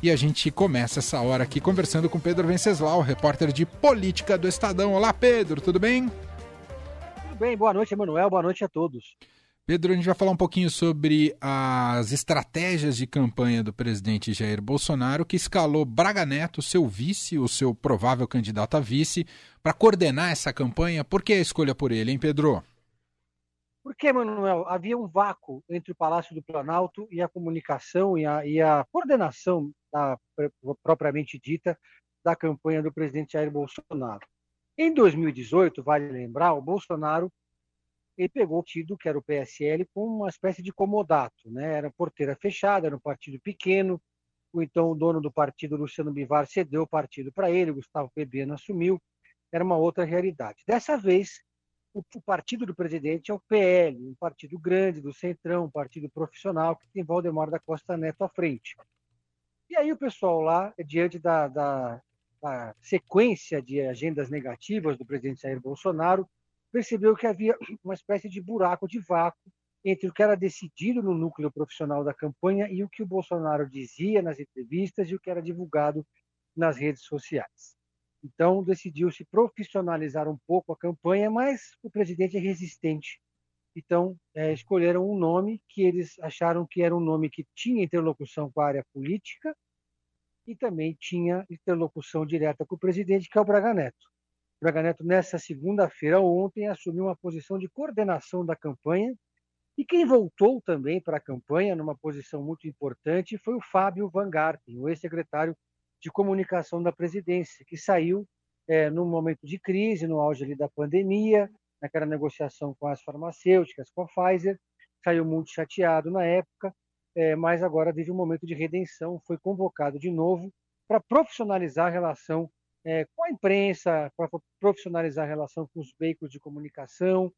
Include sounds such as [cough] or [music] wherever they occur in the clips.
E a gente começa essa hora aqui conversando com Pedro Venceslau, repórter de política do Estadão. Olá, Pedro, tudo bem? Tudo bem, boa noite, Emanuel, boa noite a todos. Pedro, a gente vai falar um pouquinho sobre as estratégias de campanha do presidente Jair Bolsonaro, que escalou Braga Neto, seu vice, o seu provável candidato a vice, para coordenar essa campanha. Por que a escolha por ele, hein, Pedro? Porque, Manuel, havia um vácuo entre o Palácio do Planalto e a comunicação e a, e a coordenação da, propriamente dita da campanha do presidente Jair Bolsonaro. Em 2018, vale lembrar, o Bolsonaro ele pegou o partido, que era o PSL, com uma espécie de comodato, né? Era porteira fechada, era um partido pequeno. O então o dono do partido, Luciano Bivar, cedeu o partido para ele, Gustavo Pebena assumiu. Era uma outra realidade. Dessa vez, o, o, partido do presidente é o PL, um partido grande do Centrão, um partido profissional que tem Valdemar da Costa Neto à frente. E aí o pessoal lá, diante da, da, da sequência de agendas negativas do presidente Jair Bolsonaro, percebeu que havia [clears throat] uma espécie de buraco de vácuo entre o que era decidido no núcleo profissional da campanha e o que o Bolsonaro dizia nas entrevistas e o que era divulgado nas redes sociais. Então, decidiu-se profissionalizar um pouco a campanha, mas o presidente é resistente. Então, é, escolheram um nome que eles acharam que era um nome que tinha interlocução com a área política e também tinha interlocução direta com o presidente, que é o Braga Neto. Braga Neto, nessa segunda-feira, ontem, assumiu uma posição de coordenação da campanha. E quem voltou também para a campanha, numa posição muito importante, foi o Fábio Van Garten, o ex-secretário de comunicação da presidência, que saiu é, num momento de crise, no auge ali da pandemia, naquela negociação com as farmacêuticas, com a Pfizer, saiu muito chateado na época, é, mas agora vive um momento de redenção, foi convocado de novo para profissionalizar a relação é, com a imprensa, para profissionalizar a relação com os veículos de comunicação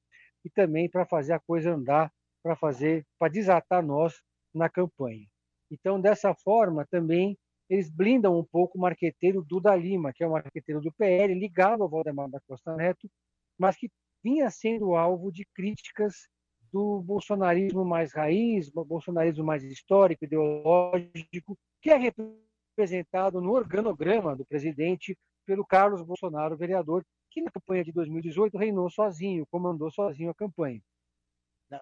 e também para fazer a coisa andar, para fazer, para desatar nós na campanha. Então, dessa forma, também eles blindam um pouco o marqueteiro Duda Lima, que é um marqueteiro do PL, ligado ao Valdemar da Costa Neto, mas que vinha sendo alvo de críticas do bolsonarismo mais raiz, bolsonarismo mais histórico, ideológico, que é representado no organograma do presidente pelo Carlos Bolsonaro, vereador, que na campanha de 2018 reinou sozinho, comandou sozinho a campanha.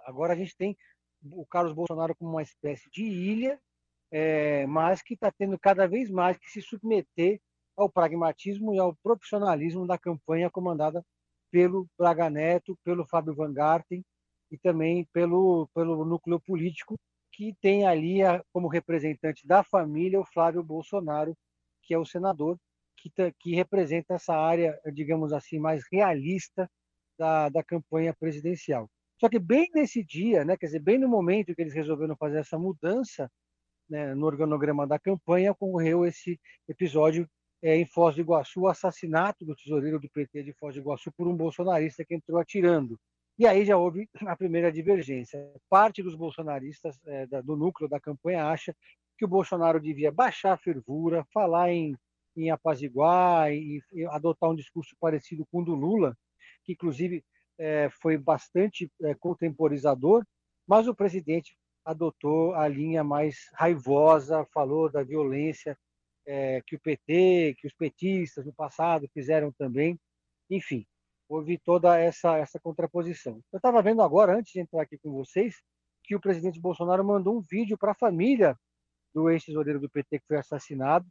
Agora a gente tem o Carlos Bolsonaro como uma espécie de ilha, é, mas que está tendo cada vez mais que se submeter ao pragmatismo e ao profissionalismo da campanha comandada pelo Braga Neto, pelo Fábio Van Garten e também pelo, pelo núcleo político que tem ali a, como representante da família o Flávio Bolsonaro, que é o senador, que, que representa essa área, digamos assim, mais realista da, da campanha presidencial. Só que bem nesse dia, né, quer dizer, bem no momento que eles resolveram fazer essa mudança né, no organograma da campanha, ocorreu esse episódio é, em Foz do Iguaçu, o assassinato do tesoureiro do PT de Foz do Iguaçu por um bolsonarista que entrou atirando. E aí já houve a primeira divergência. Parte dos bolsonaristas é, do núcleo da campanha acha que o Bolsonaro devia baixar a fervura, falar em em apaziguar e, e adotar um discurso parecido com o do Lula, que inclusive é, foi bastante é, contemporizador, mas o presidente adotou a linha mais raivosa, falou da violência é, que o PT, que os petistas no passado fizeram também, enfim, houve toda essa, essa contraposição. Eu estava vendo agora, antes de entrar aqui com vocês, que o presidente Bolsonaro mandou um vídeo para a família do ex-tesoureiro do PT que foi assassinado,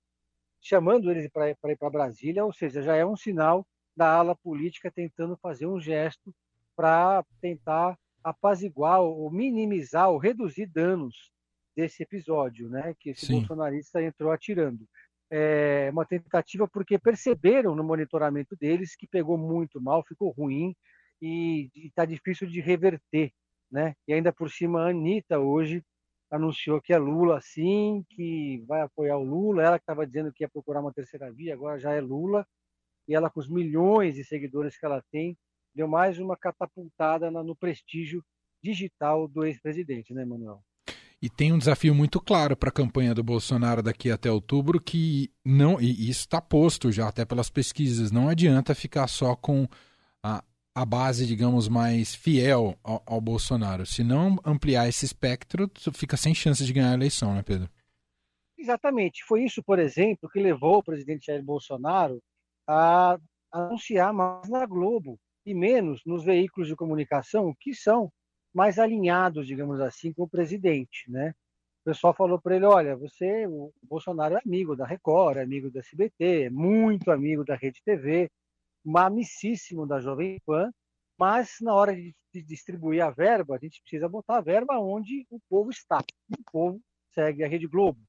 chamando eles para ir para Brasília, ou seja, já é um sinal da ala política tentando fazer um gesto para tentar apaziguar ou minimizar ou reduzir danos desse episódio, né, que esse Sim. bolsonarista entrou atirando. É uma tentativa porque perceberam no monitoramento deles que pegou muito mal, ficou ruim e está difícil de reverter, né? E ainda por cima a Anitta hoje anunciou que é Lula sim, que vai apoiar o Lula. Ela que estava dizendo que ia procurar uma terceira via, agora já é Lula. E ela, com os milhões de seguidores que ela tem, deu mais uma catapultada no prestígio digital do ex-presidente, né, Manuel? E tem um desafio muito claro para a campanha do Bolsonaro daqui até outubro, que não, e isso está posto já até pelas pesquisas, não adianta ficar só com a, a base, digamos, mais fiel ao, ao, Bolsonaro. Se não ampliar esse espectro, fica sem chance de ganhar a eleição, né, Pedro? Exatamente. Foi isso, por exemplo, que levou o presidente Jair Bolsonaro a anunciar mais na Globo e menos nos veículos de comunicação que são mais alinhados, digamos assim, com o presidente, né? O pessoal falou para ele, olha, você, o Bolsonaro é amigo da Record, é amigo da SBT, é muito amigo da Rede TV, amicíssimo da Jovem Pan, mas na hora de distribuir a verba, a gente precisa botar a verba onde o povo está. O povo segue a Rede Globo.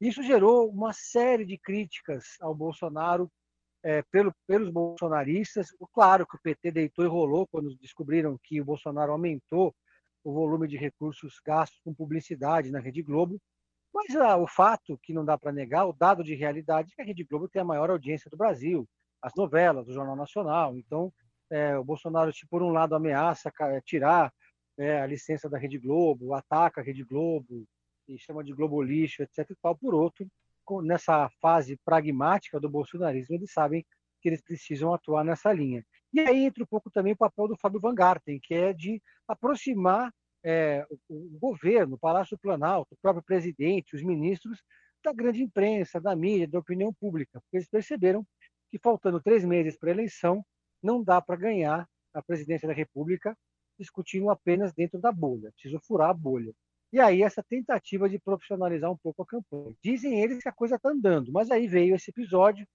Isso gerou uma série de críticas ao Bolsonaro é, pelo, pelos bolsonaristas. Claro que o PT deitou e rolou quando descobriram que o Bolsonaro aumentou o volume de recursos gastos com publicidade na Rede Globo. Mas ah, o fato que não dá para negar, o dado de realidade, é que a Rede Globo tem a maior audiência do Brasil, as novelas do Jornal Nacional. Então, é, o Bolsonaro, por um lado, ameaça tirar é, a licença da Rede Globo, ataca a Rede Globo, e chama de Globo lixo, etc. E tal. Por outro, nessa fase pragmática do bolsonarismo, eles sabem que eles precisam atuar nessa linha. E aí entra um pouco também o papel do Fábio Van Garten, que é de aproximar é, o, governo, o Palácio Planalto, o próprio presidente, os ministros, da grande imprensa, da mídia, da opinião pública, porque eles perceberam que faltando três meses para a eleição, não dá para ganhar a presidência da República discutindo apenas dentro da bolha, preciso furar a bolha. E aí essa tentativa de profissionalizar um pouco a campanha. Dizem eles que a coisa está andando, mas aí veio esse episódio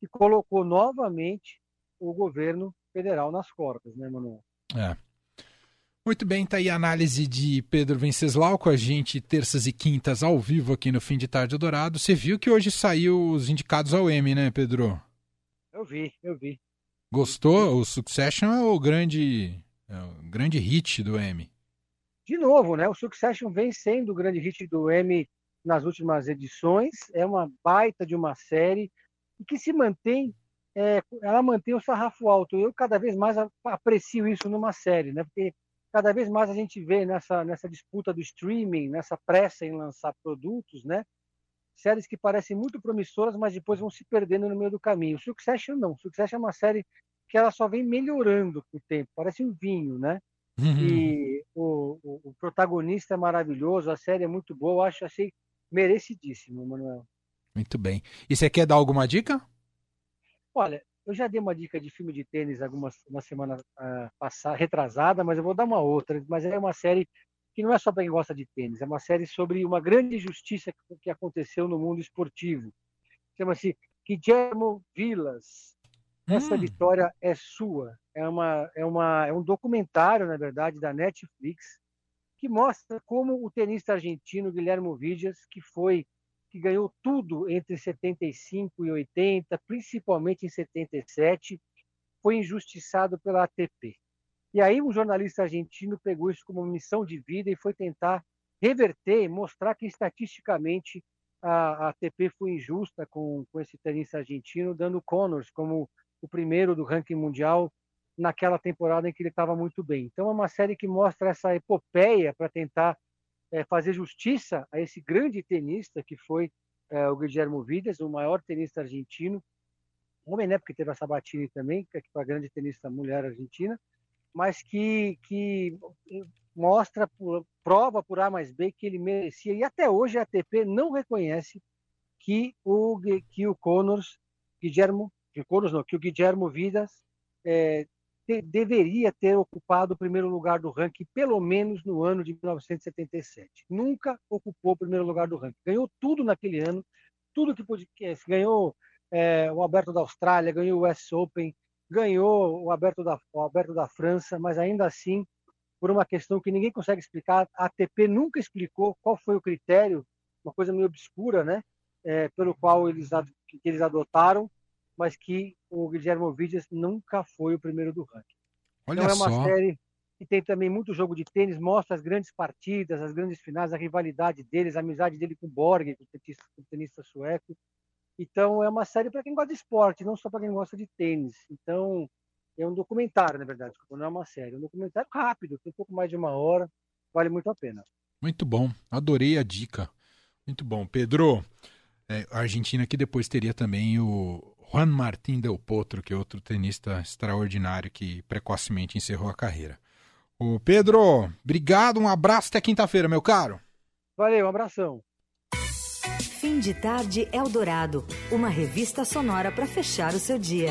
que colocou novamente o governo federal nas cordas, né, Manuel? É. Muito bem, tá aí a análise de Pedro Venceslau com a gente terças e quintas ao vivo aqui no Fim de Tarde Dourado. Você viu que hoje saiu os indicados ao M, né, Pedro? Eu vi, eu vi. Gostou? O Succession é o grande, é o grande hit do M. De novo, né? O Succession vem sendo o grande hit do M nas últimas edições. É uma baita de uma série e que se mantém é, ela mantém o sarrafo alto. Eu cada vez mais aprecio isso numa série, né? Porque cada vez mais a gente vê nessa, nessa disputa do streaming, nessa pressa em lançar produtos, né? Séries que parecem muito promissoras, mas depois vão se perdendo no meio do caminho. Succession não. Succession é uma série que ela só vem melhorando com o tempo. Parece um vinho, né? Uhum. E o, o, o, protagonista é maravilhoso, a série é muito boa. Eu acho, achei merecidíssimo, Manuel. Muito bem. E você quer dar alguma dica? Olha, eu já dei uma dica de filme de tênis algumas uma semana uh, passada, retrasada, mas eu vou dar uma outra. Mas é uma série que não é só para quem gosta de tênis, é uma série sobre uma grande injustiça que, que aconteceu no mundo esportivo. Chama-se Guillermo Vilas. Essa hum. vitória é sua. É, uma, é, uma, é um documentário, na verdade, da Netflix, que mostra como o tenista argentino Guilherme Vidias, que foi que ganhou tudo entre 75 e 80, principalmente em 77, foi injustiçado pela ATP. E aí um jornalista argentino pegou isso como missão de vida e foi tentar reverter e mostrar que estatisticamente a, ATP foi injusta com, com esse tenista argentino, dando Connors como o primeiro do ranking mundial naquela temporada em que ele estava muito bem. Então é uma série que mostra essa epopeia para tentar é, fazer justiça a esse grande tenista que foi é, o Guillermo Vides, o maior tenista argentino, homem, né, porque teve a Sabatini também, que é a grande tenista mulher argentina, mas que, que mostra, prova por A mais B que ele merecia, e até hoje a ATP não reconhece que o, que o Connors, Guillermo, Connors não, que o Guillermo Vidas é, te, deveria ter ocupado o primeiro lugar do ranking, pelo menos no ano de 1977. Nunca ocupou o primeiro lugar do ranking. Ganhou tudo naquele ano, tudo que podia. Ganhou é, o Aberto da Austrália, ganhou o US Open, ganhou o Aberto, da, o Aberto da França, mas ainda assim, por uma questão que ninguém consegue explicar, a ATP nunca explicou qual foi o critério, uma coisa meio obscura, né? É, pelo qual eles, que eles adotaram mas que o Guilherme Ovidias nunca foi o primeiro do ranking. Olha então é uma só. série que tem também muito jogo de tênis, mostra as grandes partidas, as grandes finais, a rivalidade deles, a amizade dele com o Borg, com o tenista, com o tenista sueco. Então é uma série para quem gosta de esporte, não só para quem gosta de tênis. Então é um documentário, na verdade, não é uma série, é um documentário rápido, tem um pouco mais de uma hora, vale muito a pena. Muito bom, adorei a dica. Muito bom, Pedro. É, a Argentina que depois teria também o Juan Martín Del Potro, que é outro tenista extraordinário que precocemente encerrou a carreira. O Pedro, obrigado, um abraço até quinta-feira, meu caro. Valeu, um abração. Fim de Fim de Tarde Eldorado, uma revista sonora para fechar o seu dia.